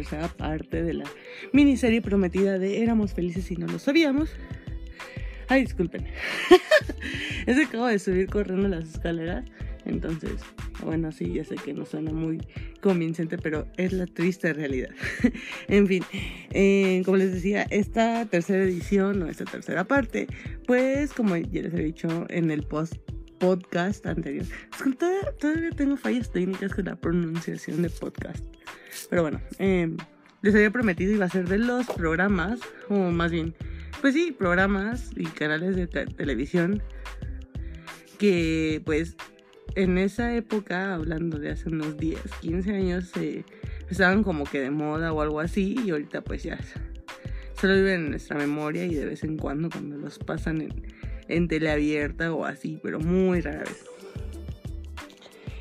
tercera parte de la miniserie prometida de Éramos felices y no lo sabíamos. Ay, disculpen. es que acabo de subir corriendo las escaleras. Entonces, bueno, sí, ya sé que no suena muy convincente, pero es la triste realidad. en fin, eh, como les decía, esta tercera edición o esta tercera parte, pues como ya les he dicho en el post podcast anterior, todavía, todavía tengo fallas técnicas con la pronunciación de podcast. Pero bueno, eh, les había prometido iba a ser de los programas, o más bien, pues sí, programas y canales de televisión que pues en esa época, hablando de hace unos 10, 15 años, estaban como que de moda o algo así y ahorita pues ya solo viven en nuestra memoria y de vez en cuando cuando los pasan en, en teleabierta o así, pero muy rara vez.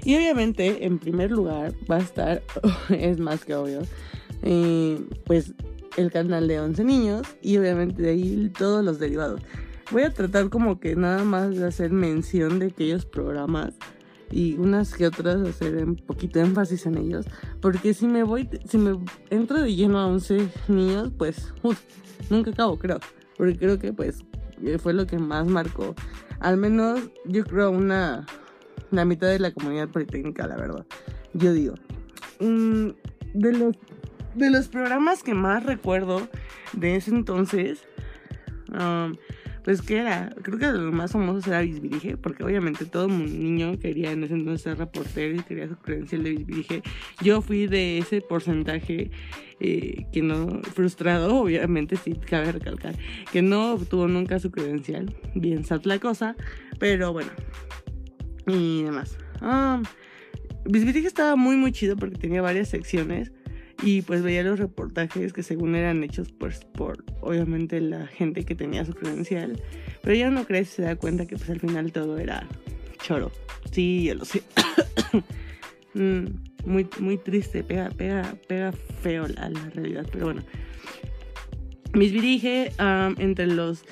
Y obviamente, en primer lugar, va a estar, es más que obvio, eh, pues el canal de 11 niños y obviamente de ahí todos los derivados. Voy a tratar como que nada más de hacer mención de aquellos programas y unas que otras hacer un poquito énfasis en ellos, porque si me voy, si me entro de lleno a 11 niños, pues nunca acabo, creo, porque creo que pues fue lo que más marcó, al menos yo creo una, la mitad de la comunidad politécnica, la verdad, yo digo. Mm, de los de los programas que más recuerdo de ese entonces, um, pues que era, creo que lo más famoso era Bisbirige, porque obviamente todo niño quería en ese entonces ser reportero y quería su credencial de Bisbirige. Yo fui de ese porcentaje eh, que no, frustrado, obviamente, sí, cabe recalcar, que no obtuvo nunca su credencial. Bien sad la cosa, pero bueno, y demás. Bisbirige estaba muy, muy chido porque tenía varias secciones y pues veía los reportajes que según eran hechos pues, por obviamente la gente que tenía su credencial, pero ya no crees se da cuenta que pues al final todo era choro. Sí, yo lo sé. Mm, muy, muy triste, pega, pega, pega feo la, la realidad, pero bueno. Mis dirige entre los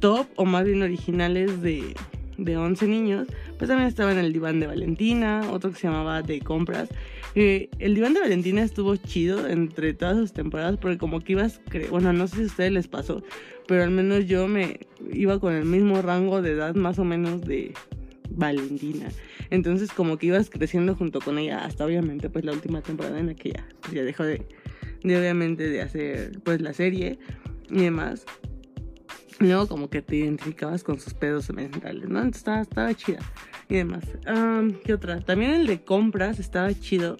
top o más bien originales de, de 11 niños, pues también estaba en el diván de Valentina, otro que se llamaba De Compras, el diván de Valentina estuvo chido entre todas sus temporadas porque como que ibas, bueno, no sé si a ustedes les pasó, pero al menos yo me iba con el mismo rango de edad más o menos de Valentina. Entonces como que ibas creciendo junto con ella hasta obviamente pues la última temporada en la que ya, pues, ya dejó de, de obviamente de hacer pues la serie y demás. Luego como que te identificabas con sus pedos mentales, ¿no? Entonces estaba, estaba chida y demás. ¿Qué otra? También el de compras estaba chido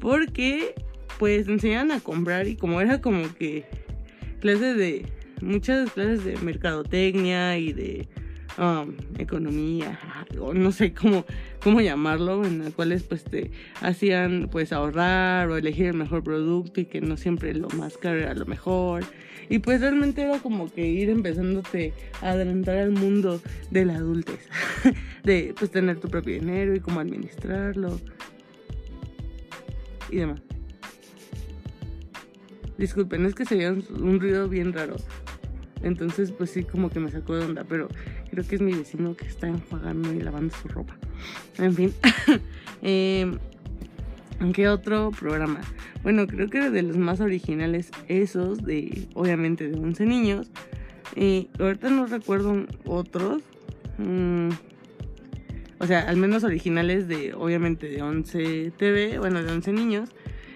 porque pues enseñaban a comprar y como era como que clases de muchas clases de mercadotecnia y de economía o no sé cómo cómo llamarlo en las cuales pues te hacían pues ahorrar o elegir el mejor producto y que no siempre lo más caro era lo mejor y pues realmente era como que ir empezándote a adelantar al mundo de la adultez. de pues tener tu propio dinero y cómo administrarlo. Y demás. Disculpen, es que se veía un, ruido bien raro. Entonces, pues sí, como que me sacó de onda. Pero creo que es mi vecino que está enjuagando y lavando su ropa. En fin. eh, ¿Qué otro programa? Bueno, creo que de los más originales esos, de obviamente de 11 niños. Y ahorita no recuerdo otros. Mm, o sea, al menos originales de, obviamente, de 11 TV, bueno, de 11 niños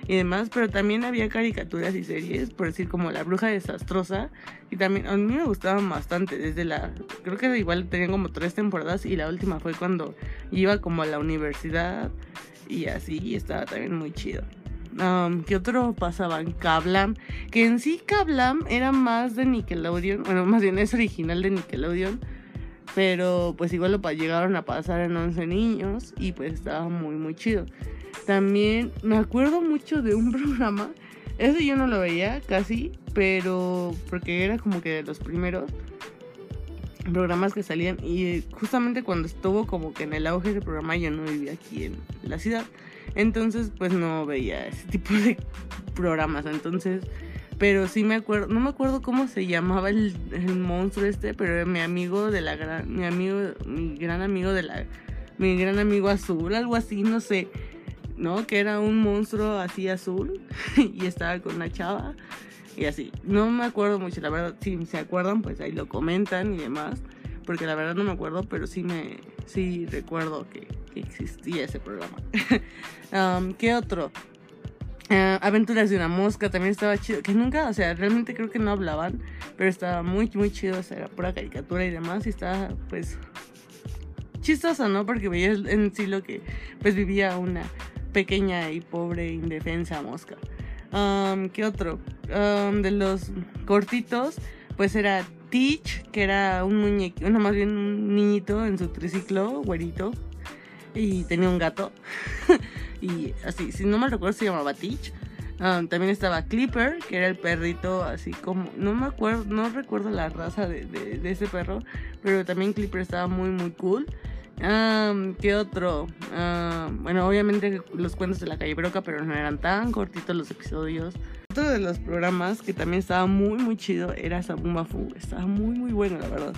y demás, pero también había caricaturas y series, por decir como La Bruja Desastrosa, y también a mí me gustaban bastante, desde la, creo que igual tenían como tres temporadas y la última fue cuando iba como a la universidad y así, y estaba también muy chido. Um, ¿Qué otro pasaban? Kablam, que en sí Kablam era más de Nickelodeon, bueno, más bien es original de Nickelodeon, pero pues igual lo llegaron a pasar en 11 niños y pues estaba muy, muy chido. También me acuerdo mucho de un programa, ese yo no lo veía casi, pero porque era como que de los primeros programas que salían y justamente cuando estuvo como que en el auge del programa yo no vivía aquí en la ciudad. Entonces pues no veía ese tipo de programas. Entonces pero sí me acuerdo no me acuerdo cómo se llamaba el, monstruo este pero mi amigo de la gran mi amigo mi gran amigo de la mi gran amigo azul algo así no sé ¿no? Que era un monstruo así azul y estaba con una chava y así. No me acuerdo mucho, la verdad, si se acuerdan, pues ahí lo comentan y demás, porque la verdad no me acuerdo, pero sí me sí recuerdo que, existía ese programa. ¿Qué otro? Uh, Aventuras de una mosca también estaba chido, que nunca, o sea, realmente creo que no hablaban, pero estaba muy, muy chido, o sea, era pura caricatura y demás, y estaba, pues, chistoso, ¿no? Porque veías en sí lo que, pues, vivía una pequeña y pobre indefensa mosca. ¿Qué otro? De los cortitos, pues era Teach, que era un muñeco, no más bien un niñito en su triciclo, güerito, y tenía un gato. y así, si no me recuerdo, se llamaba Teach. Um, también estaba Clipper, que era el perrito, así como, no me acuerdo, no recuerdo la raza de, de, ese perro, pero también Clipper estaba muy, muy cool. Um, ¿Qué otro? bueno, obviamente los cuentos de la calle Broca, pero no eran tan cortitos los episodios. Otro de los programas que también estaba muy, muy chido era Sabuma Fu. Estaba muy, muy bueno, la verdad.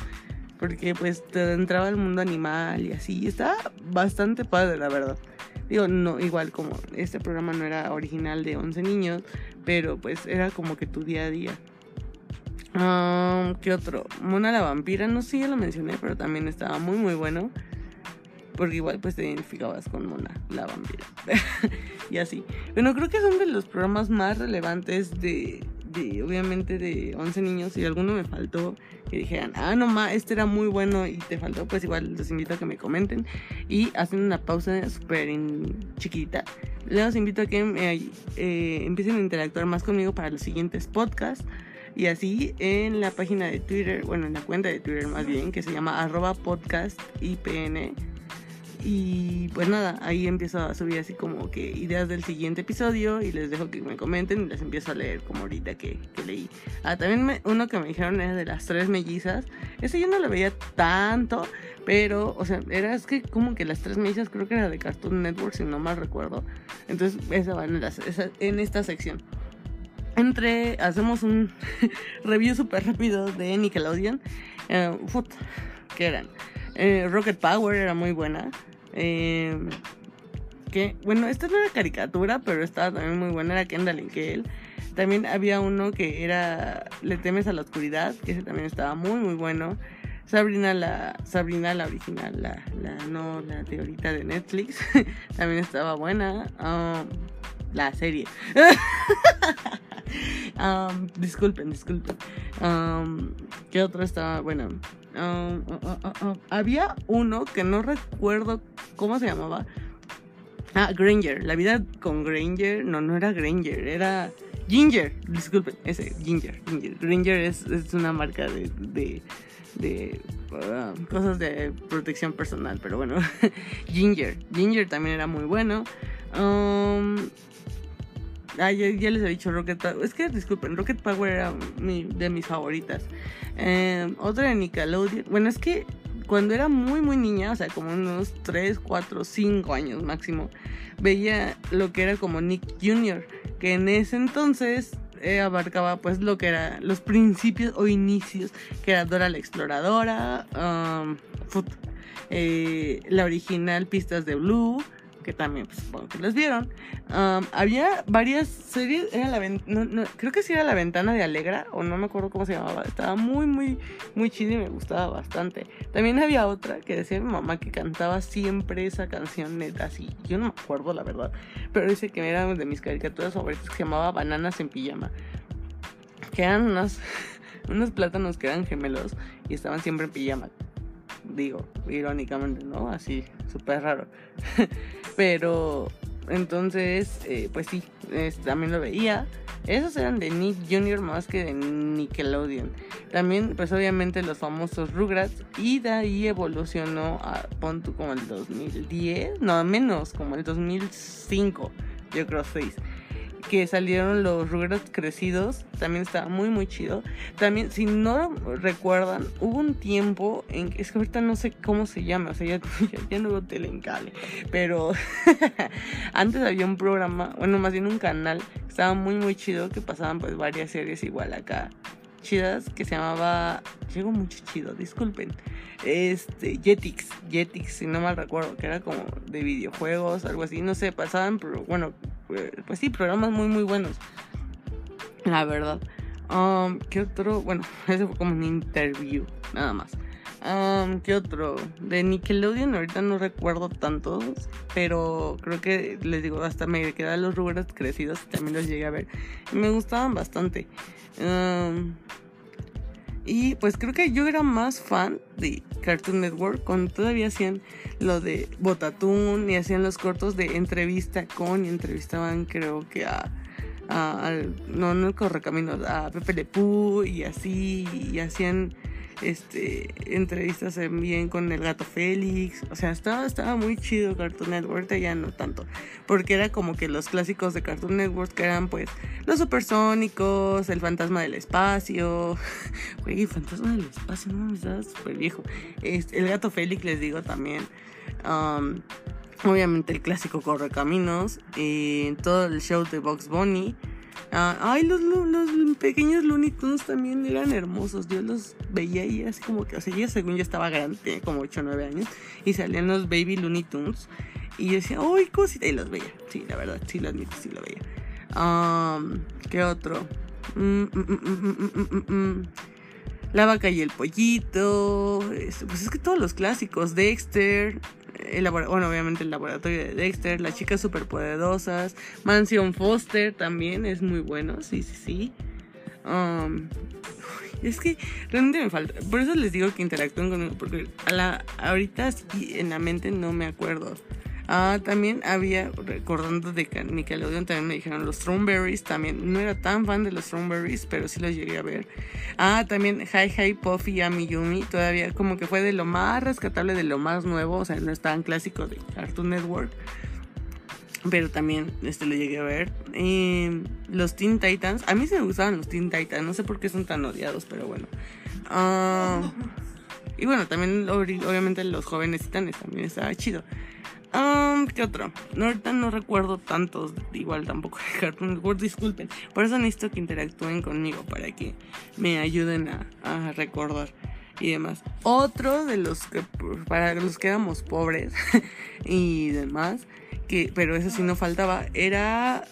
Porque pues te entraba el mundo animal y así. Estaba bastante padre, la verdad. Digo, no, igual como este programa no era original de 11 niños, pero pues era como que tu día a día. ¿Qué otro? Mona la vampira, no sé, ya lo mencioné, pero también estaba muy muy bueno. Porque igual pues te identificabas con Mona la vampira. y así. Bueno, creo que son de los programas más relevantes de, de obviamente de 11 niños. Si alguno me faltó, que dijeran, ah, no, ma, este era muy bueno y te faltó, pues igual los invito a que me comenten. Y hacen una pausa súper chiquita. Les invito a que eh, empiecen a interactuar más conmigo para los siguientes podcasts. Y así en la página de Twitter, bueno, en la cuenta de Twitter más bien, que se llama arroba podcast IPN y pues nada, ahí empiezo a subir así como que ideas del siguiente episodio y les dejo que me comenten y les empiezo a leer como ahorita que, leí. Ah, también uno que me dijeron era de las tres mellizas. Ese yo no lo veía tanto, pero, o sea, era es que como que las tres mellizas creo que era de Cartoon Network, si no mal recuerdo. Entonces, esa va en, en esta sección. Entre, hacemos un review súper rápido de Nickelodeon. Eh, que eran? Eh, Rocket Power era muy buena. Eh, que, bueno, esta no era caricatura, pero estaba también muy buena, era Kendall él También había uno que era Le temes a la oscuridad, que ese también estaba muy, muy bueno. Sabrina la, Sabrina la original, la, la no la teorita de Netflix, también estaba buena. Um, la serie. um, disculpen, disculpen. Um, ¿Qué otro estaba? Bueno, uh, uh, uh, había uno que no recuerdo cómo se llamaba. Ah, Granger. La vida con Granger. No, no era Granger, era Ginger. Disculpen, ese, Ginger. Granger es, es una marca de, de, de cosas de protección personal, pero bueno. Ginger. Ginger también era muy bueno. Um, Ah, ya, les he dicho Rocket Power. Es que disculpen, Rocket Power era de mis favoritas. Eh, otra de Nickelodeon. Bueno, es que cuando era muy, muy niña, o sea, como unos 3, 4, 5 años máximo, veía lo que era como Nick Jr., que en ese entonces eh, abarcaba pues lo que era los principios o inicios, que era Dora la Exploradora, um, eh, la original Pistas de Blue, que también pues, supongo que los vieron. había varias series, era la no, creo que sí era La Ventana de Alegra, o no me acuerdo cómo se llamaba, estaba muy, muy, muy chido y me gustaba bastante. También había otra que decía mi mamá que cantaba siempre esa canción neta, así, yo no me acuerdo la verdad, pero dice que era de mis caricaturas favoritas, que se llamaba Bananas en Pijama, que eran unos plátanos que eran gemelos y estaban siempre en pijama digo, irónicamente, ¿no? Así, súper raro. Pero entonces, eh, pues sí, también lo veía. Esos eran de Nick Jr. más que de Nickelodeon. También, pues obviamente los famosos Rugrats. Y de ahí evolucionó a, punto como el 2010, no, menos, como el 2005, yo creo 6 que salieron los Rugrats crecidos, también estaba muy muy chido. También, si no recuerdan, hubo un tiempo en que, es que ahorita no sé cómo se llama, o sea, ya, ya, no veo tele en cable, pero antes había un programa, bueno, más bien un canal, estaba muy muy chido, que pasaban pues varias series igual acá chidas que se llamaba. Llegó mucho chido, disculpen. Este, Jetix, Jetix, si no mal recuerdo, que era como de videojuegos, algo así. No sé, pasaban, pero bueno, pues sí, programas muy, muy buenos. La verdad. Um, ¿Qué otro? Bueno, ese fue como un interview, nada más. Um, ¿Qué otro? De Nickelodeon, ahorita no recuerdo tantos, pero creo que les digo, hasta me quedan los rubros crecidos y también los llegué a ver. Y me gustaban bastante. Um, y pues creo que yo era más fan de Cartoon Network cuando todavía hacían lo de Botatún y hacían los cortos de entrevista con y entrevistaban creo que a no, no el caminos a Pepe Le Pú y así, y hacían este entrevistas bien con el gato Félix, o sea, estaba, estaba muy chido Cartoon Network, ya no tanto, porque era como que los clásicos de Cartoon Network que eran pues los supersónicos, el fantasma del espacio, güey, fantasma del espacio, no, estaba súper viejo, el gato Félix les digo también, um, Obviamente el clásico Correcaminos. Y todo el show de Box Bunny. Ah, ay, los, los, pequeños Looney Tunes también eran hermosos. Yo los veía y así como que, o sea, ya según yo estaba grande, como 8 o 9 años. Y salían los Baby Looney Tunes. Y yo decía, ¡ay, cosita! Y los veía. Sí, la verdad, sí lo admito, sí lo veía. ¿Qué otro? Mm, mm, mm, la vaca y el pollito. Pues es que todos los clásicos. Dexter bueno, obviamente el laboratorio de Dexter, las chicas superpoderosas, Mansion Foster también es muy bueno, sí, sí, sí. Um, es que realmente me falta, por eso les digo que interactúen conmigo, porque a la, ahorita en la mente no me acuerdo. Ah, también había, recordando de Nickelodeon, también me dijeron los Strawberries, también no era tan fan de los Strawberries, pero sí los llegué a ver. Ah, también Hi Hi Puffy y Ami Yumi, todavía como que fue de lo más rescatable, de lo más nuevo, o sea, no es tan clásico de Cartoon Network. Pero también este, lo llegué a ver. Los Teen Titans. A mí se me gustaban los Teen Titans. No sé por qué son tan odiados, pero bueno. Ah, y bueno, también obviamente los jóvenes titanes también estaba chido. Um, ¿Qué otro? No, recuerdo tantos, igual tampoco de Cartoon Network, disculpen. Por eso necesito que interactúen conmigo para que me ayuden a, recordar y demás. Otro de los que, para los que éramos pobres y demás, que, pero eso sí no faltaba, era,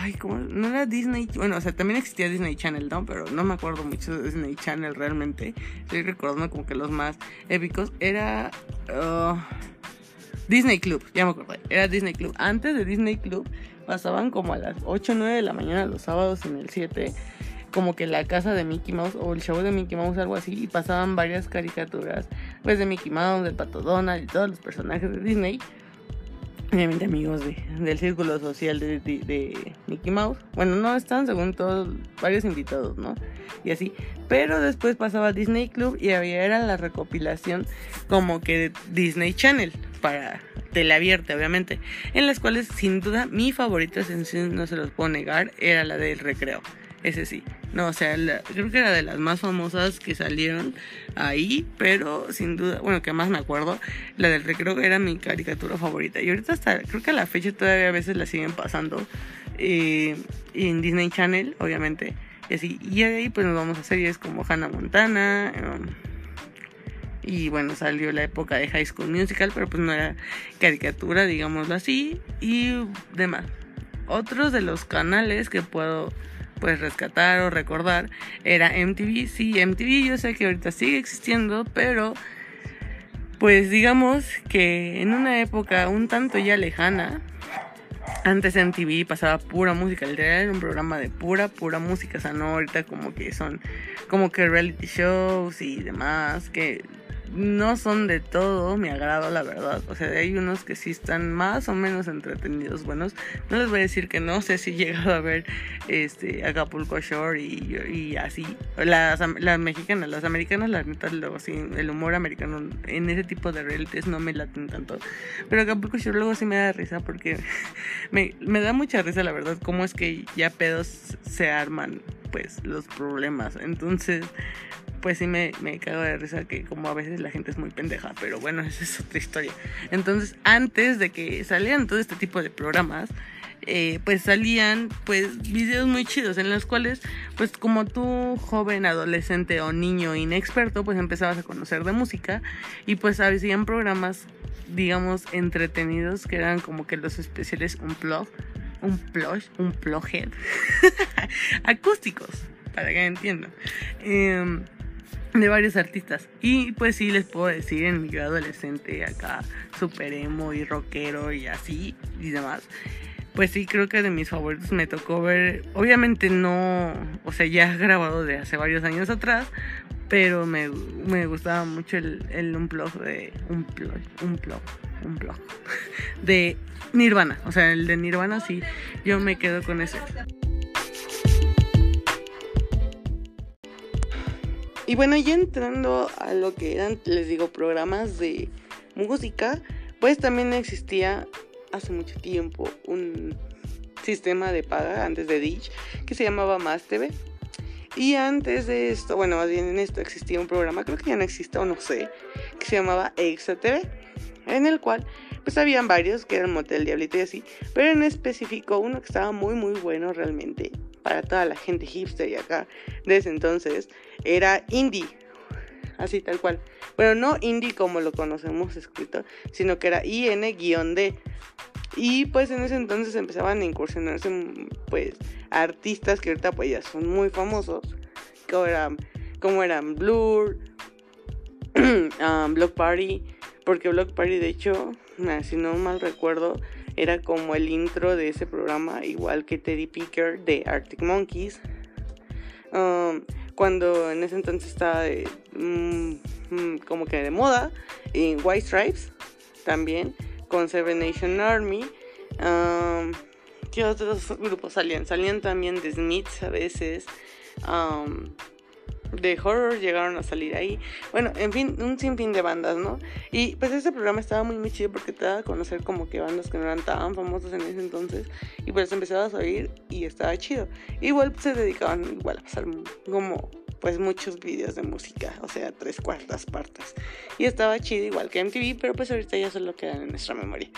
ay, ¿cómo? No era Disney, bueno, o sea, también existía Disney Channel, ¿no? Pero no me acuerdo mucho de Disney Channel realmente. Estoy recordando como que los más épicos. Era... Uh, Disney Club, ya me acordé. Era Disney Club. Antes de Disney Club pasaban como a las 8 o 9 de la mañana los sábados en el 7. Como que la casa de Mickey Mouse o el show de Mickey Mouse, algo así. Y pasaban varias caricaturas. Pues de Mickey Mouse, del Pato Donald y todos los personajes de Disney obviamente amigos del círculo social de, Mickey Mouse. Bueno, no están según todos, varios invitados, ¿no? Y así. Pero después pasaba Disney Club y había era la recopilación como que de Disney Channel para teleabierta, obviamente. En las cuales, sin duda, mi favorita, no se los puedo negar, era la del recreo. Ese sí. No, o sea, creo que era de las más famosas que salieron ahí, pero sin duda, bueno, que más me acuerdo, la del recreo era mi caricatura favorita. Y ahorita hasta, creo que a la fecha todavía a veces la siguen pasando eh, en Disney Channel, obviamente. Y así, y de ahí pues nos vamos a series como Hannah Montana. Um, y bueno, salió la época de High School Musical, pero pues no era caricatura, digámoslo así, y demás. Otros de los canales que puedo pues rescatar o recordar era MTV. Sí, MTV yo sé que ahorita sigue existiendo, pero pues digamos que en una época un tanto ya lejana, antes MTV pasaba pura música, literal era un programa de pura, pura música, o sea, no ahorita como que son como que reality shows y demás, que no son de todo mi agrado, la verdad. O sea, hay unos que sí están más o menos entretenidos, buenos. No les voy a decir que no sé si he llegado a ver este Acapulco Shore y, así. Las, las mexicanas, las americanas, la neta, luego sí, el humor americano en ese tipo de realities no me laten tanto. Pero Acapulco Shore luego sí me da risa porque me, me da mucha risa, la verdad, cómo es que ya pedos se arman, pues, los problemas. Entonces, pues sí me, me cago de risa que como a veces la gente es muy pendeja, pero bueno, esa es otra historia. Entonces, antes de que salieran todo este tipo de programas, eh, pues salían pues videos muy chidos en los cuales pues como tú joven adolescente o niño inexperto pues empezabas a conocer de música y pues habían programas digamos entretenidos que eran como que los especiales un plug un plush un plughead acústicos para que entiendan em, de varios artistas. Y pues sí, les puedo decir, en mi adolescente, acá, super emo y rockero y así y demás. Pues sí, creo que de mis favoritos me tocó ver, obviamente no, o sea, ya grabado de hace varios años atrás, pero me, me gustaba mucho el, el unplug de, un unplug, unplug, de Nirvana, o sea, el de Nirvana sí, yo me quedo con ese. Y bueno, ya entrando a lo que eran, les digo, programas de música, pues también existía hace mucho tiempo un sistema de paga antes de Ditch que se llamaba Más TV. Y antes de esto, bueno, más bien en esto existía un programa, creo que ya no existe o no sé, que se llamaba Exa TV, en el cual pues habían varios que eran Motel Diablito y así, pero en específico uno que estaba muy muy bueno realmente para toda la gente hipster y acá de ese entonces era indie. Así tal cual. Bueno, no indie como lo conocemos escrito, sino que era IN-D. Y pues en ese entonces empezaban a incursionarse pues artistas que ahorita pues ya son muy famosos. Como eran, como eran Blur, um, Block Party. Porque Block Party de hecho, si no mal recuerdo, era como el intro de ese programa, igual que Teddy Picker de Arctic Monkeys. Um, cuando en ese entonces estaba mm, mm, como que de moda, en White Stripes también, con Seven Nation Army. Um, ¿Qué otros grupos salían? Salían también de Smiths a veces. Um, de horror llegaron a salir ahí. Bueno, en fin, un sinfín de bandas, ¿no? Y pues este programa estaba muy, muy chido porque te daba a conocer como que bandas que no eran tan famosas en ese entonces. Y pues empezabas a oír y estaba chido. Igual se dedicaban igual a pasar como pues muchos vídeos de música, o sea, tres cuartas partes. Y estaba chido igual que MTV, pero pues ahorita ya solo quedan en nuestra memoria.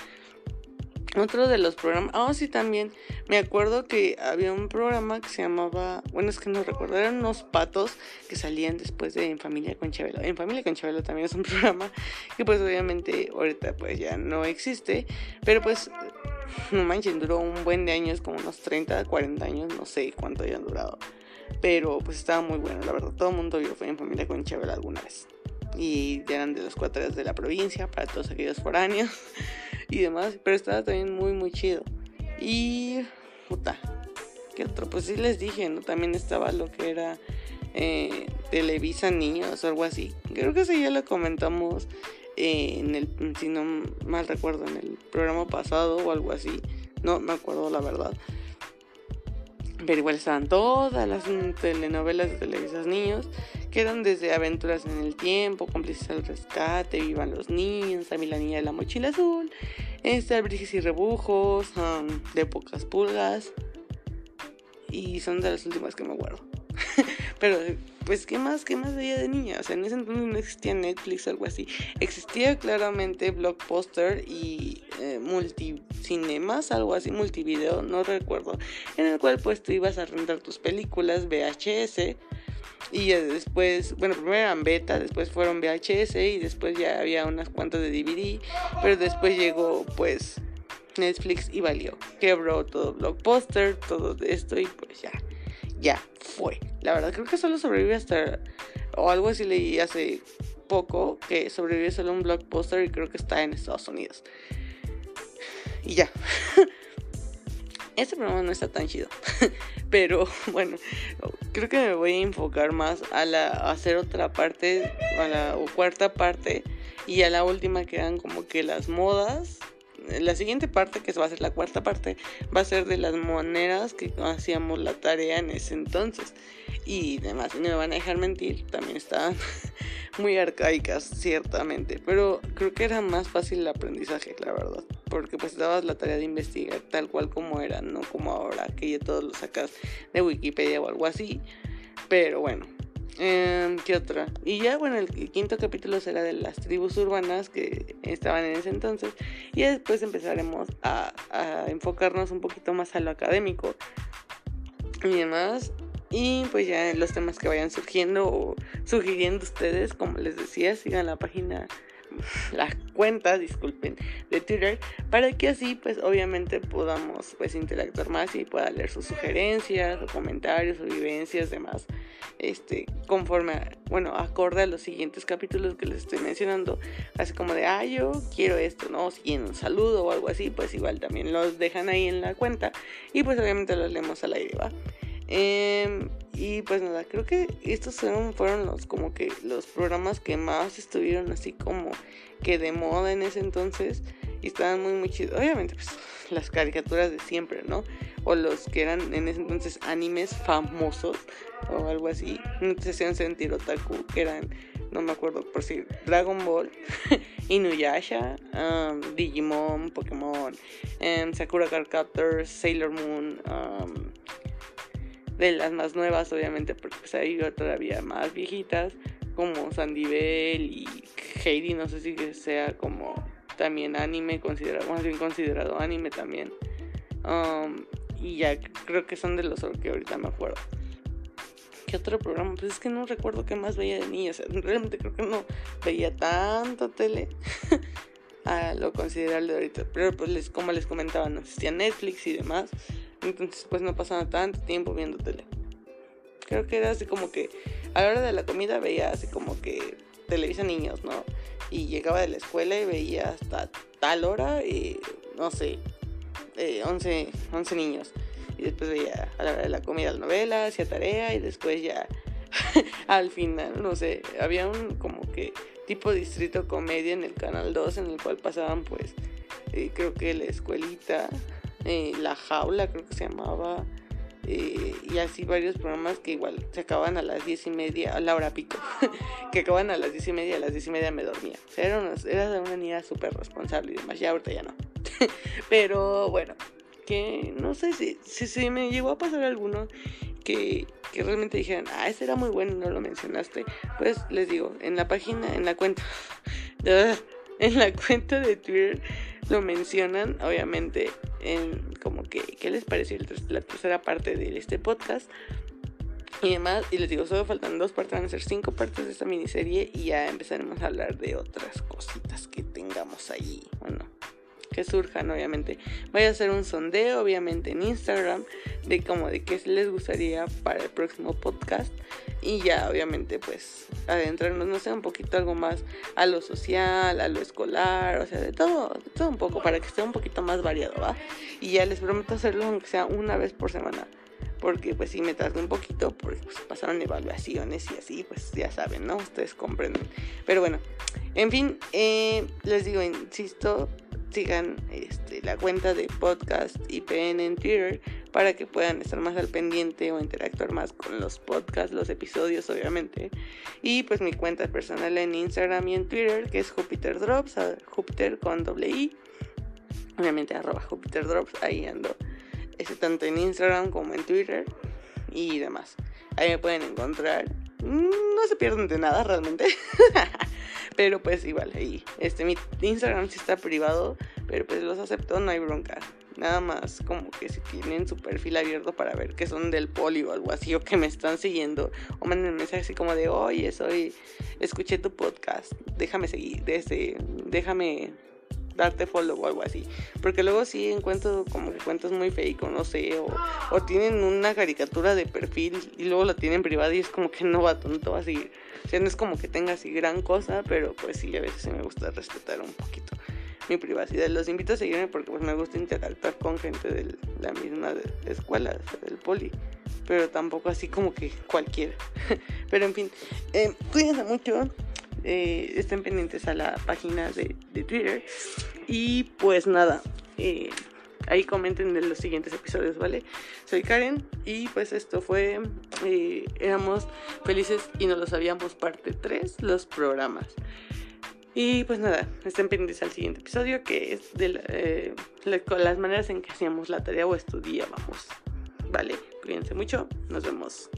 Otro de los programas, ah, sí, también me acuerdo que había un programa que se llamaba, bueno, es que no recuerdo, eran unos patos que salían después de En Familia con Chabelo. En Familia con Chabelo también es un programa que pues obviamente ahorita pues ya no existe, pero pues no manchen, duró un buen de años, como unos 30, 40 años, no sé cuánto hayan durado. Pero pues estaba muy bueno, la verdad, todo el mundo vio En Familia con Chabelo alguna vez. Y eran de los cuatro de la provincia, para todos aquellos foráneos. y demás. Pero estaba también muy, muy chido. Y. Puta. ¿Qué otro? Pues sí les dije, ¿no? También estaba lo que era eh, Televisa Niños o algo así. Creo que sí ya lo comentamos eh, en el. Si no mal recuerdo, en el programa pasado o algo así. No me acuerdo la verdad. Pero igual estaban todas las telenovelas de Televisa Niños que eran desde Aventuras en el Tiempo, Cómplices al Rescate, Vivan los Niños, mí la Niña de la Mochila Azul, este, Albrijes y Rebujos, de Pocas Pulgas, y son de las últimas que me acuerdo. Pero, pues, ¿qué más? ¿Qué más veía de niña? O sea, en ese entonces no existía Netflix o algo así. Existía claramente Blockbuster y eh, multicinemas, algo así, multivideo, no recuerdo. En el cual, pues, tú ibas a rentar tus películas VHS y después, bueno, primero eran beta, después fueron VHS y después ya había unas cuantas de DVD, pero después llegó pues Netflix y valió. Quebró todo Blockbuster, todo esto y pues ya, ya fue. La verdad creo que solo sobrevive hasta, o algo así leí hace poco, que sobrevive solo un Blockbuster y creo que está en Estados Unidos. Y ya. Este programa no está tan chido. Pero bueno, creo que me voy a enfocar más a la hacer otra parte, a la cuarta parte y a la última que eran como que las modas. La siguiente parte, que va a ser la cuarta parte, va a ser de las maneras que hacíamos la tarea en ese entonces. Y demás, no me van a dejar mentir, también estaban muy arcaicas, ciertamente. Pero creo que era más fácil el aprendizaje, la verdad porque pues dabas la tarea de investigar tal cual como era, no como ahora que ya todos lo sacas de Wikipedia o algo así. Pero bueno, Eh, ¿Qué otra? Y ya, bueno, el, quinto capítulo será de las tribus urbanas que estaban en ese entonces. Y después empezaremos a, a enfocarnos un poquito más a lo académico y demás. Y pues ya los temas que vayan surgiendo o sugiriendo ustedes, como les decía, sigan la página la cuenta, disculpen, de Twitter, para que así pues obviamente podamos pues interactuar más y pueda leer sus sugerencias o comentarios o vivencias demás, este, conforme, bueno, acorde a los siguientes capítulos que les estoy mencionando, así como de, ah, yo quiero esto, ¿no? Si quieren un saludo o algo así, pues igual también los dejan ahí en la cuenta y pues obviamente los leemos al aire, ¿va? Em, y pues nada, creo que estos fueron, los como que los programas que más estuvieron así como que de moda en ese entonces y estaban muy muy chidos. Obviamente pues las caricaturas de siempre, ¿no? O los que eran en ese entonces animes famosos o algo así. No te hacían sentir otaku, que eran, no me acuerdo por si, Dragon Ball, Inuyasha, um, Digimon, Pokémon, um, Sakura Card Sailor Moon, um, de las más nuevas, obviamente, porque pues hay todavía más viejitas, como Sandy Bell y Heidi, no sé si sea como también anime, considerado, más bien considerado anime también. Um, y ya creo que son de los que ahorita me acuerdo. ¿Qué otro programa? Pues es que no recuerdo qué más veía de niña. realmente creo que no veía tanto tele a lo considerable de ahorita. Pero pues les, como les comentaba, no existía Netflix y demás. Entonces pues no pasaba tanto tiempo viendo tele. Creo que era así como que a la hora de la comida veía así como que televisa niños, ¿no? Y llegaba de la escuela y veía hasta tal hora, y, no sé, 11, eh, 11 niños. Y después veía a la hora de la comida la novela, hacía tarea y después ya al final, no sé, había un como que tipo distrito comedia en el canal 2 en el cual pasaban pues eh, creo que la escuelita eh, La Jaula, creo que se llamaba, eh, y así varios programas que igual se acaban a las diez y media, a la hora pico, que acaban a las diez y media, a las diez y media me dormía. O era una, era una niña súper responsable y demás, ya ahorita ya no. Pero bueno, que no sé si, si, me llegó a pasar alguno que, que, realmente dijeran, ah, ese era muy bueno y no lo mencionaste. Pues les digo, en la página, en la cuenta, en la cuenta de Twitter lo mencionan, obviamente, en como que, ¿qué les pareció la tercera parte de este podcast? Y demás, y les digo, solo faltan dos partes, van a ser cinco partes de esta miniserie y ya empezaremos a hablar de otras cositas que tengamos ahí. Bueno, que surjan, obviamente. Voy a hacer un sondeo, obviamente, en Instagram de cómo de qué les gustaría para el próximo podcast. Y ya, obviamente, pues adentrarnos, no sé, un poquito algo más a lo social, a lo escolar, o sea, de todo, de todo un poco, para que esté un poquito más variado, ¿va? Y ya les prometo hacerlo aunque sea una vez por semana porque pues sí me tardé un poquito, porque pues, pasaron evaluaciones y así, pues ya saben, ¿no? Ustedes comprenden. Pero bueno, en fin, eh, les digo, insisto, sigan este, la cuenta de podcast IPN en Twitter para que puedan estar más al pendiente o interactuar más con los podcasts, los episodios obviamente. Y pues mi cuenta personal en Instagram y en Twitter que es Jupiter Drops, Jupiter con doble I. Obviamente arroba Jupiter Drops, ahí ando. Este, tanto en Instagram como en Twitter y demás. Ahí me pueden encontrar. No se pierden de nada realmente. Pero pues igual, ahí. Este, mi Instagram sí está privado, pero pues los acepto, no hay bronca. Nada más como que si tienen su perfil abierto para ver que son del poli o algo así, o que me están siguiendo, o manden un mensaje así como de, oye, soy, escuché tu podcast, déjame seguir, desde, déjame darte follow o algo así. Porque luego sí encuentro como que cuentas muy fake o no sé, o, o, tienen una caricatura de perfil y luego la tienen privada y es como que no va tonto así. O sea, no es como que tenga así gran cosa, pero pues sí, a veces sí me gusta respetar un poquito mi privacidad. Los invito a seguirme porque pues me gusta interactuar con gente de la misma escuela, del poli. Pero tampoco así como que cualquiera. pero en fin, eh, cuídense mucho. Eh, estén pendientes a la página de, Twitter. Y pues nada, eh, ahí comenten en los siguientes episodios, ¿vale? Soy Karen y pues esto fue, eh, éramos felices y no lo sabíamos, parte 3, los programas. Y pues nada, estén pendientes al siguiente episodio que es de las maneras en que hacíamos la tarea o estudiábamos. Vale, cuídense mucho, nos vemos.